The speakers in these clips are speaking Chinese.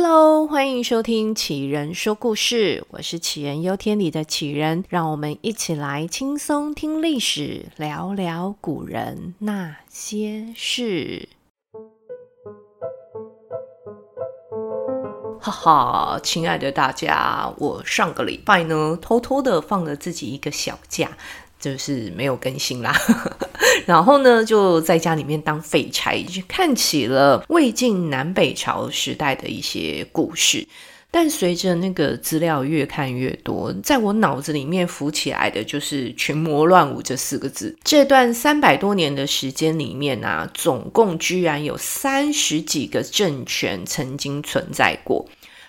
Hello，欢迎收听杞人说故事，我是杞人忧天里的杞人，让我们一起来轻松听历史，聊聊古人那些事。哈哈，亲爱的大家，我上个礼拜呢，偷偷的放了自己一个小假。就是没有更新啦，然后呢，就在家里面当废柴，就看起了魏晋南北朝时代的一些故事。但随着那个资料越看越多，在我脑子里面浮起来的就是“群魔乱舞”这四个字。这段三百多年的时间里面啊，总共居然有三十几个政权曾经存在过。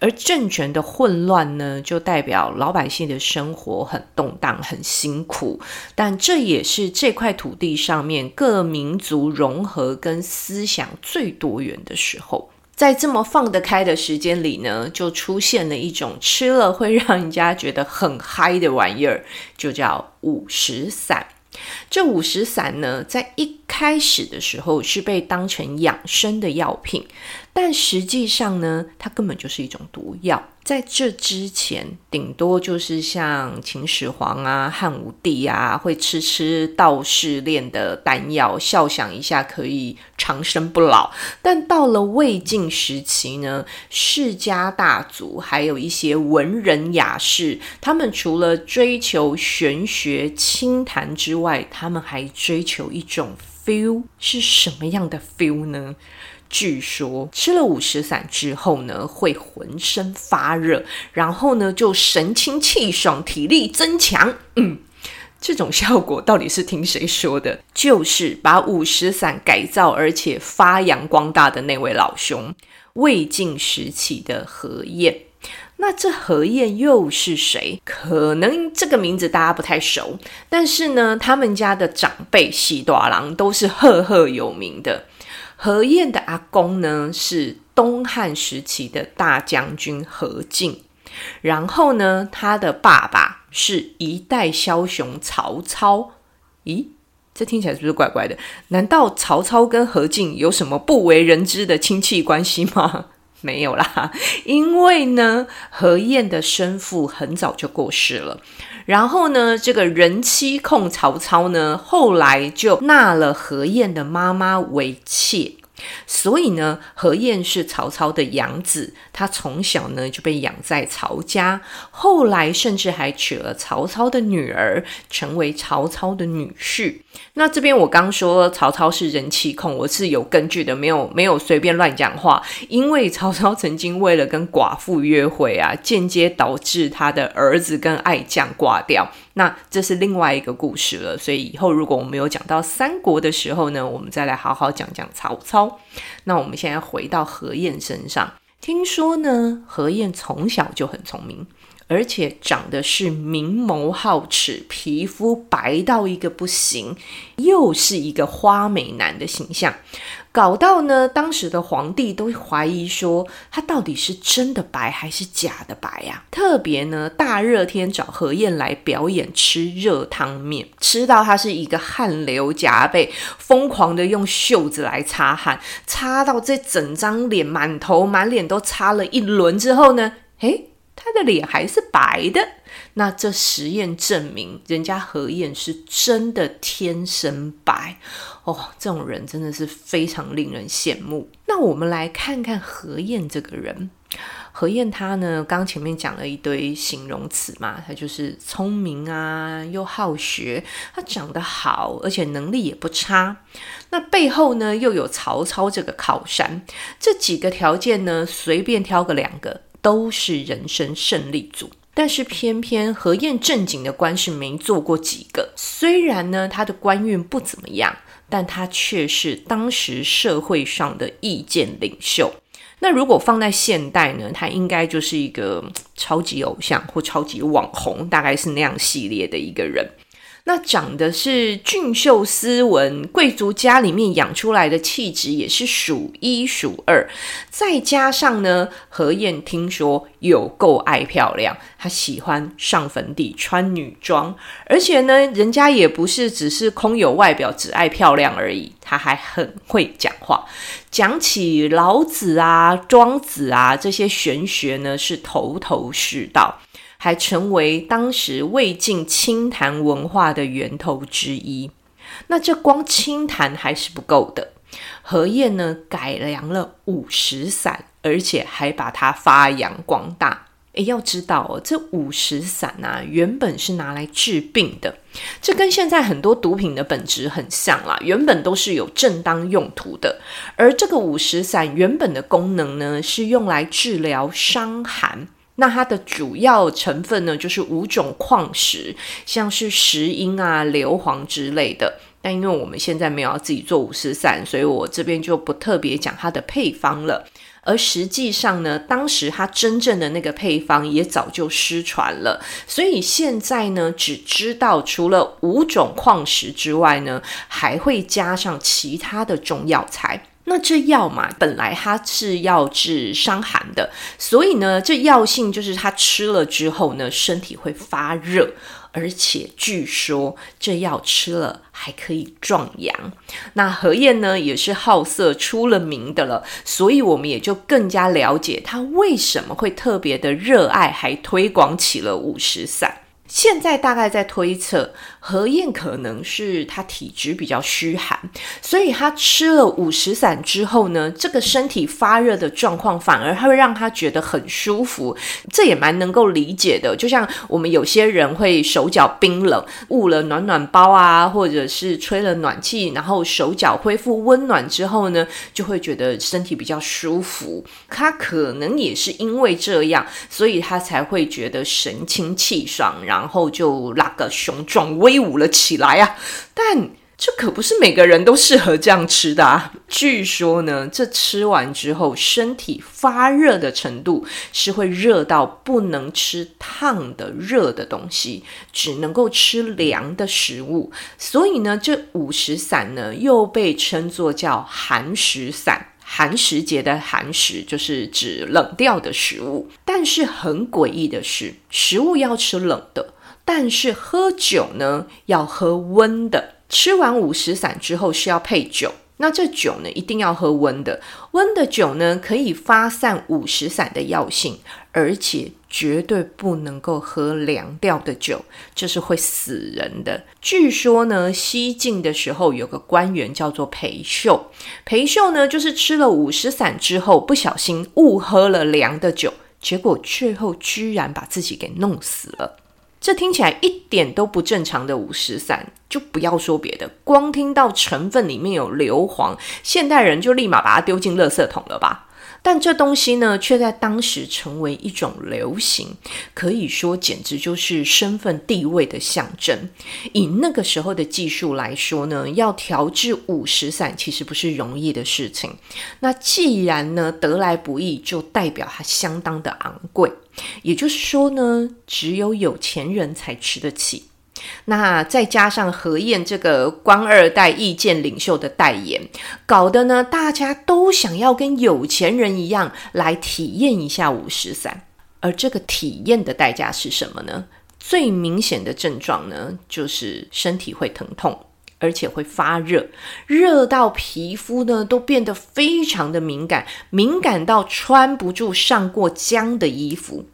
而政权的混乱呢，就代表老百姓的生活很动荡、很辛苦。但这也是这块土地上面各民族融合跟思想最多元的时候。在这么放得开的时间里呢，就出现了一种吃了会让人家觉得很嗨的玩意儿，就叫五石散。这五石散呢，在一开始的时候是被当成养生的药品，但实际上呢，它根本就是一种毒药。在这之前，顶多就是像秦始皇啊、汉武帝啊，会吃吃道士炼的丹药，笑想一下可以长生不老。但到了魏晋时期呢，世家大族还有一些文人雅士，他们除了追求玄学清谈之外，他们还追求一种 feel，是什么样的 feel 呢？据说吃了五石散之后呢，会浑身发热，然后呢就神清气爽，体力增强。嗯，这种效果到底是听谁说的？就是把五石散改造而且发扬光大的那位老兄，魏晋时期的何晏。那这何晏又是谁？可能这个名字大家不太熟，但是呢，他们家的长辈喜多郎都是赫赫有名的。何晏的阿公呢，是东汉时期的大将军何进，然后呢，他的爸爸是一代枭雄曹操。咦，这听起来是不是怪怪的？难道曹操跟何进有什么不为人知的亲戚关系吗？没有啦，因为呢，何晏的生父很早就过世了。然后呢，这个人妻控曹操呢，后来就纳了何晏的妈妈为妾。所以呢，何晏是曹操的养子，他从小呢就被养在曹家，后来甚至还娶了曹操的女儿，成为曹操的女婿。那这边我刚说曹操是人妻控，我是有根据的，没有没有随便乱讲话。因为曹操曾经为了跟寡妇约会啊，间接导致他的儿子跟爱将挂掉。那这是另外一个故事了，所以以后如果我们有讲到三国的时候呢，我们再来好好讲讲曹操。那我们现在回到何晏身上，听说呢，何晏从小就很聪明。而且长得是明眸皓齿，皮肤白到一个不行，又是一个花美男的形象，搞到呢，当时的皇帝都怀疑说他到底是真的白还是假的白呀、啊？特别呢，大热天找何晏来表演吃热汤面，吃到他是一个汗流浃背，疯狂的用袖子来擦汗，擦到这整张脸满头满脸都擦了一轮之后呢，诶他的脸还是白的，那这实验证明，人家何晏是真的天生白哦。这种人真的是非常令人羡慕。那我们来看看何晏这个人。何晏他呢，刚前面讲了一堆形容词嘛，他就是聪明啊，又好学，他长得好，而且能力也不差。那背后呢，又有曹操这个靠山，这几个条件呢，随便挑个两个。都是人生胜利组，但是偏偏何晏正经的官是没做过几个。虽然呢，他的官运不怎么样，但他却是当时社会上的意见领袖。那如果放在现代呢，他应该就是一个超级偶像或超级网红，大概是那样系列的一个人。那长得是俊秀斯文，贵族家里面养出来的气质也是数一数二。再加上呢，何燕听说有够爱漂亮，她喜欢上粉底、穿女装，而且呢，人家也不是只是空有外表，只爱漂亮而已，她还很会讲话。讲起老子啊、庄子啊这些玄学呢，是头头是道。还成为当时魏晋清谈文化的源头之一。那这光清谈还是不够的，何晏呢，改良了五石散，而且还把它发扬光大。诶，要知道哦，这五石散啊，原本是拿来治病的，这跟现在很多毒品的本质很像啦。原本都是有正当用途的，而这个五石散原本的功能呢，是用来治疗伤寒。那它的主要成分呢，就是五种矿石，像是石英啊、硫磺之类的。但因为我们现在没有要自己做五石散，所以我这边就不特别讲它的配方了。而实际上呢，当时它真正的那个配方也早就失传了，所以现在呢，只知道除了五种矿石之外呢，还会加上其他的中药材。那这药嘛，本来它是要治伤寒的，所以呢，这药性就是它吃了之后呢，身体会发热，而且据说这药吃了还可以壮阳。那何晏呢，也是好色出了名的了，所以我们也就更加了解他为什么会特别的热爱，还推广起了五石散。现在大概在推测，何晏可能是他体质比较虚寒，所以他吃了五石散之后呢，这个身体发热的状况反而会让他觉得很舒服，这也蛮能够理解的。就像我们有些人会手脚冰冷，捂了暖暖包啊，或者是吹了暖气，然后手脚恢复温暖之后呢，就会觉得身体比较舒服。他可能也是因为这样，所以他才会觉得神清气爽，然后。就那个雄壮威武了起来啊！但这可不是每个人都适合这样吃的啊。据说呢，这吃完之后，身体发热的程度是会热到不能吃烫的热的东西，只能够吃凉的食物。所以呢，这五石散呢，又被称作叫寒食散。寒食节的寒食就是指冷掉的食物。但是很诡异的是，食物要吃冷的。但是喝酒呢，要喝温的。吃完五石散之后是要配酒，那这酒呢，一定要喝温的。温的酒呢，可以发散五石散的药性，而且绝对不能够喝凉掉的酒，这是会死人的。据说呢，西晋的时候有个官员叫做裴秀，裴秀呢就是吃了五石散之后，不小心误喝了凉的酒，结果最后居然把自己给弄死了。这听起来一点都不正常的五石散，就不要说别的，光听到成分里面有硫磺，现代人就立马把它丢进垃圾桶了吧？但这东西呢，却在当时成为一种流行，可以说简直就是身份地位的象征。以那个时候的技术来说呢，要调制五石散其实不是容易的事情。那既然呢得来不易，就代表它相当的昂贵。也就是说呢，只有有钱人才吃得起。那再加上何晏这个官二代、意见领袖的代言，搞得呢大家都想要跟有钱人一样来体验一下五石散。而这个体验的代价是什么呢？最明显的症状呢，就是身体会疼痛，而且会发热，热到皮肤呢都变得非常的敏感，敏感到穿不住上过浆的衣服。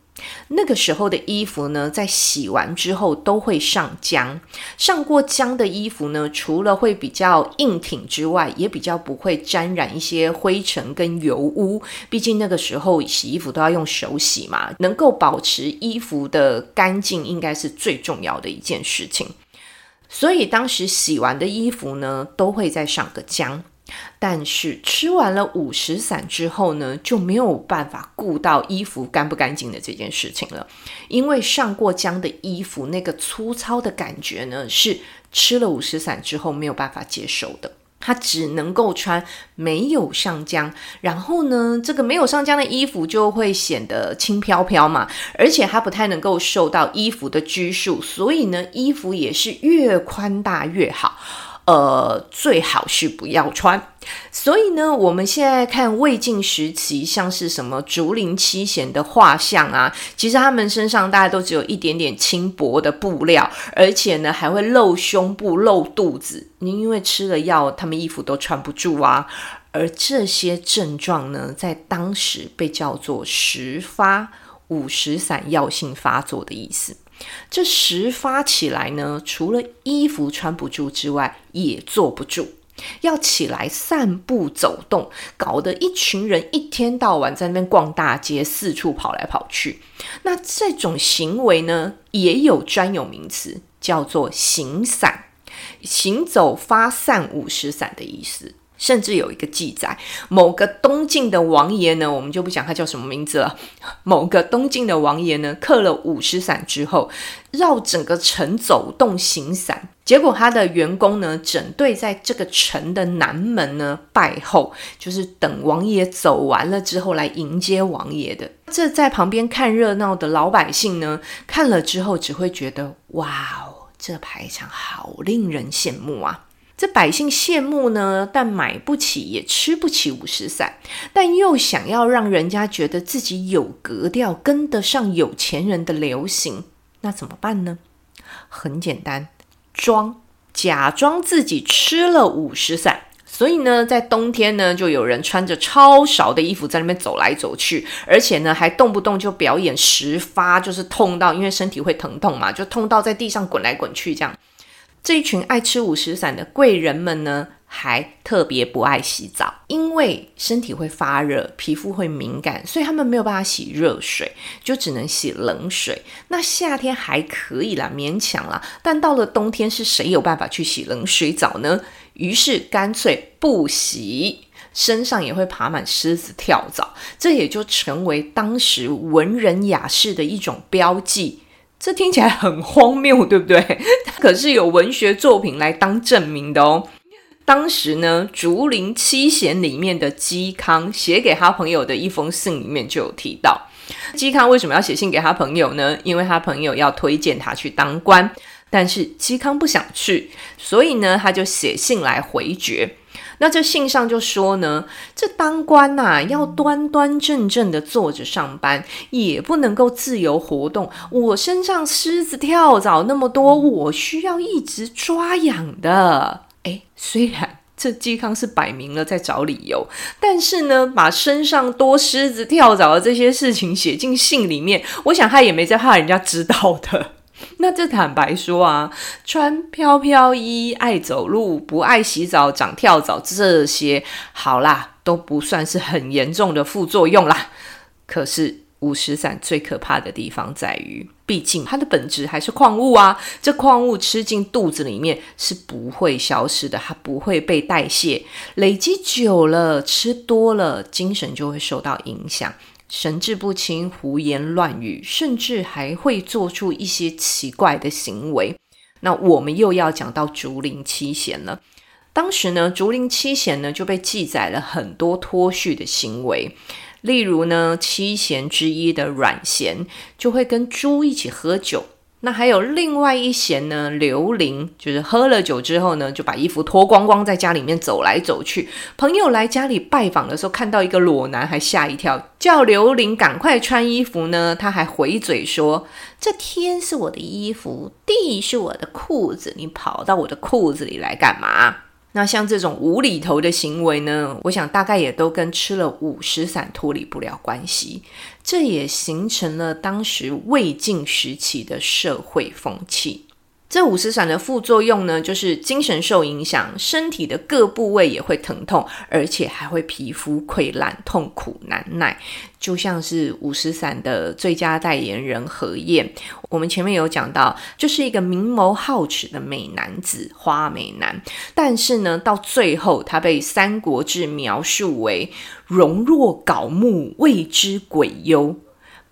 那个时候的衣服呢，在洗完之后都会上浆。上过浆的衣服呢，除了会比较硬挺之外，也比较不会沾染一些灰尘跟油污。毕竟那个时候洗衣服都要用手洗嘛，能够保持衣服的干净，应该是最重要的一件事情。所以当时洗完的衣服呢，都会再上个浆。但是吃完了五石散之后呢，就没有办法顾到衣服干不干净的这件事情了。因为上过浆的衣服，那个粗糙的感觉呢，是吃了五石散之后没有办法接受的。他只能够穿没有上浆，然后呢，这个没有上浆的衣服就会显得轻飘飘嘛，而且它不太能够受到衣服的拘束，所以呢，衣服也是越宽大越好。呃，最好是不要穿。所以呢，我们现在看魏晋时期，像是什么竹林七贤的画像啊，其实他们身上大概都只有一点点轻薄的布料，而且呢还会露胸部、露肚子。您因为吃了药，他们衣服都穿不住啊。而这些症状呢，在当时被叫做十发五十散药性发作的意思。这时发起来呢，除了衣服穿不住之外，也坐不住，要起来散步走动，搞得一群人一天到晚在那边逛大街，四处跑来跑去。那这种行为呢，也有专有名词，叫做行散，行走发散五十散的意思。甚至有一个记载，某个东晋的王爷呢，我们就不讲他叫什么名字了。某个东晋的王爷呢，刻了五十散之后，绕整个城走动行散，结果他的员工呢，整队在这个城的南门呢拜候，就是等王爷走完了之后来迎接王爷的。这在旁边看热闹的老百姓呢，看了之后只会觉得，哇哦，这排场好令人羡慕啊！这百姓羡慕呢，但买不起，也吃不起五时散，但又想要让人家觉得自己有格调，跟得上有钱人的流行，那怎么办呢？很简单，装，假装自己吃了五时散。所以呢，在冬天呢，就有人穿着超少的衣服在那边走来走去，而且呢，还动不动就表演十发，就是痛到，因为身体会疼痛嘛，就痛到在地上滚来滚去这样。这一群爱吃五时散的贵人们呢，还特别不爱洗澡，因为身体会发热，皮肤会敏感，所以他们没有办法洗热水，就只能洗冷水。那夏天还可以啦，勉强啦，但到了冬天，是谁有办法去洗冷水澡呢？于是干脆不洗，身上也会爬满虱子跳蚤，这也就成为当时文人雅士的一种标记。这听起来很荒谬，对不对？可是有文学作品来当证明的哦。当时呢，《竹林七贤》里面的嵇康写给他朋友的一封信里面就有提到，嵇康为什么要写信给他朋友呢？因为他朋友要推荐他去当官，但是嵇康不想去，所以呢，他就写信来回绝。那这信上就说呢，这当官呐、要端端正正的坐着上班，也不能够自由活动。我身上虱子跳蚤那么多，我需要一直抓痒的。诶，虽然这嵇康是摆明了在找理由，但是呢，把身上多虱子跳蚤的这些事情写进信里面，我想他也没在怕人家知道的。那这坦白说啊，穿飘飘衣、爱走路、不爱洗澡、长跳蚤这些，好啦，都不算是很严重的副作用啦。可是五石散最可怕的地方在于，毕竟它的本质还是矿物啊，这矿物吃进肚子里面是不会消失的，它不会被代谢，累积久了，吃多了，精神就会受到影响。神志不清、胡言乱语，甚至还会做出一些奇怪的行为。那我们又要讲到竹林七贤了。当时呢，竹林七贤呢就被记载了很多脱序的行为，例如呢，七贤之一的阮咸就会跟猪一起喝酒。那还有另外一弦呢，刘玲就是喝了酒之后呢，就把衣服脱光光，在家里面走来走去。朋友来家里拜访的时候，看到一个裸男，还吓一跳，叫刘玲赶快穿衣服呢。他还回嘴说：“这天是我的衣服，地是我的裤子，你跑到我的裤子里来干嘛？”那像这种无厘头的行为呢，我想大概也都跟吃了五石散脱离不了关系。这也形成了当时魏晋时期的社会风气。这五石散的副作用呢，就是精神受影响，身体的各部位也会疼痛，而且还会皮肤溃烂，痛苦难耐。就像是五石散的最佳代言人何晏，我们前面有讲到，就是一个明眸皓齿的美男子，花美男。但是呢，到最后他被《三国志》描述为容若槁木，谓之鬼忧。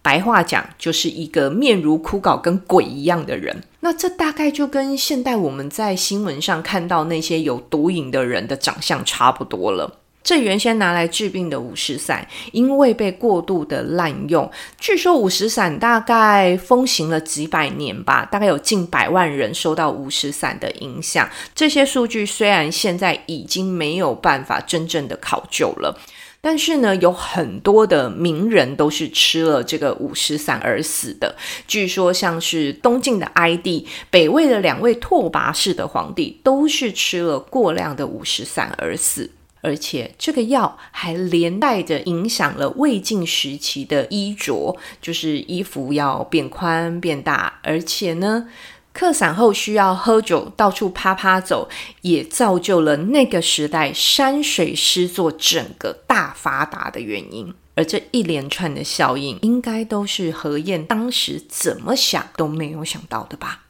白话讲就是一个面如枯槁、跟鬼一样的人。那这大概就跟现代我们在新闻上看到那些有毒瘾的人的长相差不多了。这原先拿来治病的五石散，因为被过度的滥用，据说五石散大概风行了几百年吧，大概有近百万人受到五石散的影响。这些数据虽然现在已经没有办法真正的考究了，但是呢，有很多的名人都是吃了这个五石散而死的。据说像是东晋的哀帝、北魏的两位拓跋氏的皇帝，都是吃了过量的五石散而死。而且这个药还连带着影响了魏晋时期的衣着，就是衣服要变宽变大，而且呢，客散后需要喝酒到处趴趴走，也造就了那个时代山水诗作整个大发达的原因。而这一连串的效应，应该都是何晏当时怎么想都没有想到的吧。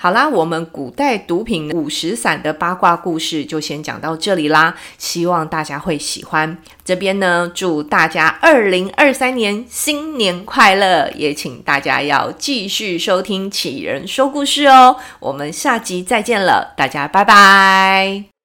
好啦，我们古代毒品五石散的八卦故事就先讲到这里啦，希望大家会喜欢。这边呢，祝大家二零二三年新年快乐，也请大家要继续收听杞人说故事哦。我们下集再见了，大家拜拜。